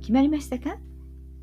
決まりましたか？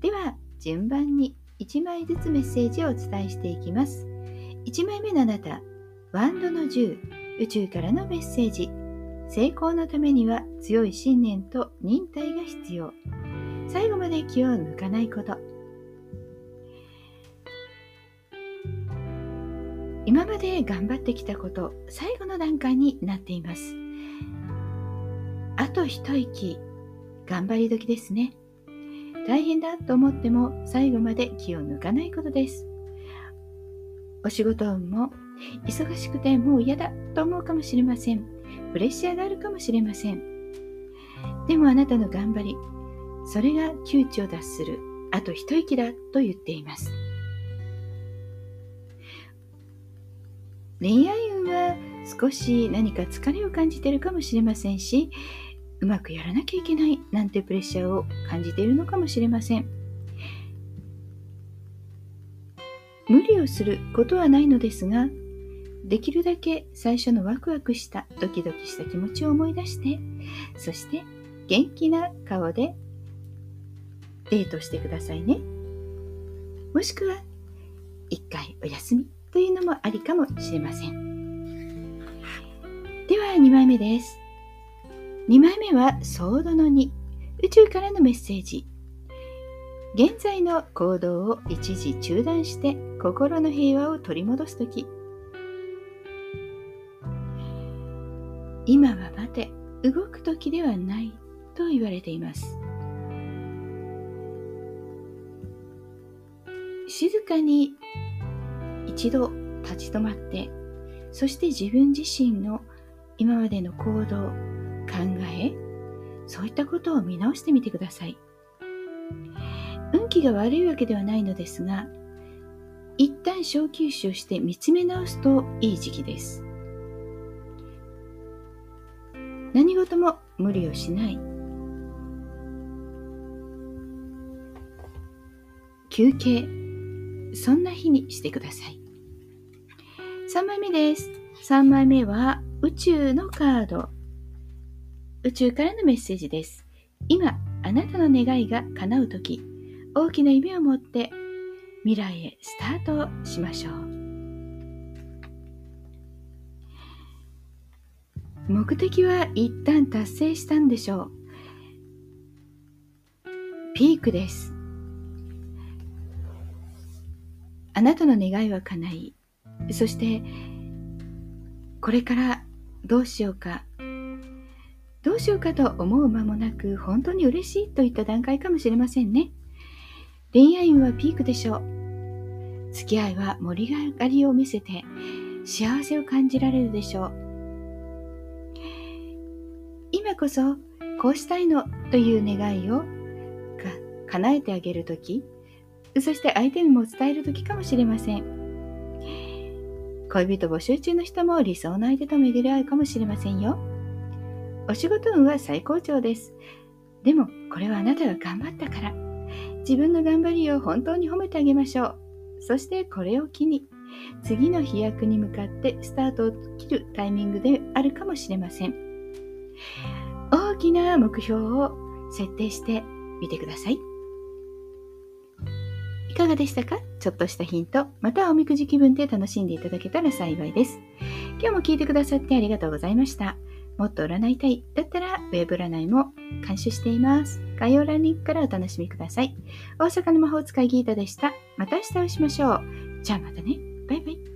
では順番に1枚ずつメッセージをお伝えしていきます。1枚目のあなたワンドの10宇宙からのメッセージ。成功のためには強い信念と忍耐が必要。最後まで気を抜かないこと。今まで頑張ってきたこと最後の段階になっています。あと一息。頑張り時ですね。大変だと思っても最後まで気を抜かないことです。お仕事運も忙しくてもう嫌だと思うかもしれません。プレッシャーがあるかもしれません。でもあなたの頑張り、それが窮地を脱する、あと一息だと言っています。恋愛運は少し何か疲れを感じているかもしれませんし、うまくやらなきゃいけないなんてプレッシャーを感じているのかもしれません。無理をすることはないのですができるだけ最初のワクワクしたドキドキした気持ちを思い出してそして元気な顔でデートしてくださいね。もしくは一回お休みというのもありかもしれません。では2枚目です。2枚目はソードの2宇宙からのメッセージ。現在の行動を一時中断して心の平和を取り戻す時。今は待て動く時ではないと言われています。静かに一度立ち止まってそして自分自身の今までの行動考えそういったことを見直してみてください。運気が悪いわけではないのですが一旦小休止をして見つめ直すといい時期です。何事も無理をしない。休憩そんな日にしてください。3枚目です。3枚目は宇宙のカード。宇宙からのメッセージです。今、あなたの願いが叶うとき、大きな夢を持って未来へスタートしましょう。目的は一旦達成したんでしょう。ピークです。あなたの願いは叶い、そしてこれからどうしようかどうしようかと思う間もなく本当に嬉しいといった段階かもしれませんね。恋愛運はピークでしょう。付き合いは盛り上がりを見せて幸せを感じられるでしょう。今こそこうしたいのという願いを叶えてあげるとき、そして相手にも伝えるときかもしれません。恋人募集中の人も理想の相手と巡り合うかもしれませんよ。お仕事運は最高潮です。でも、これはあなたが頑張ったから。自分の頑張りを本当に褒めてあげましょう。そしてこれを機に、次の飛躍に向かってスタートを切るタイミングであるかもしれません。大きな目標を設定してみてください。いかがでしたか？ちょっとしたヒント、またおみくじ気分で楽しんでいただけたら幸いです。今日も聞いてくださってありがとうございました。もっと占いたいだったら、ウェブ占いも監修しています。概要欄リンクからお楽しみください。大阪の魔法使いギータでした。また明日お会いしましょう。じゃあまたね。バイバイ。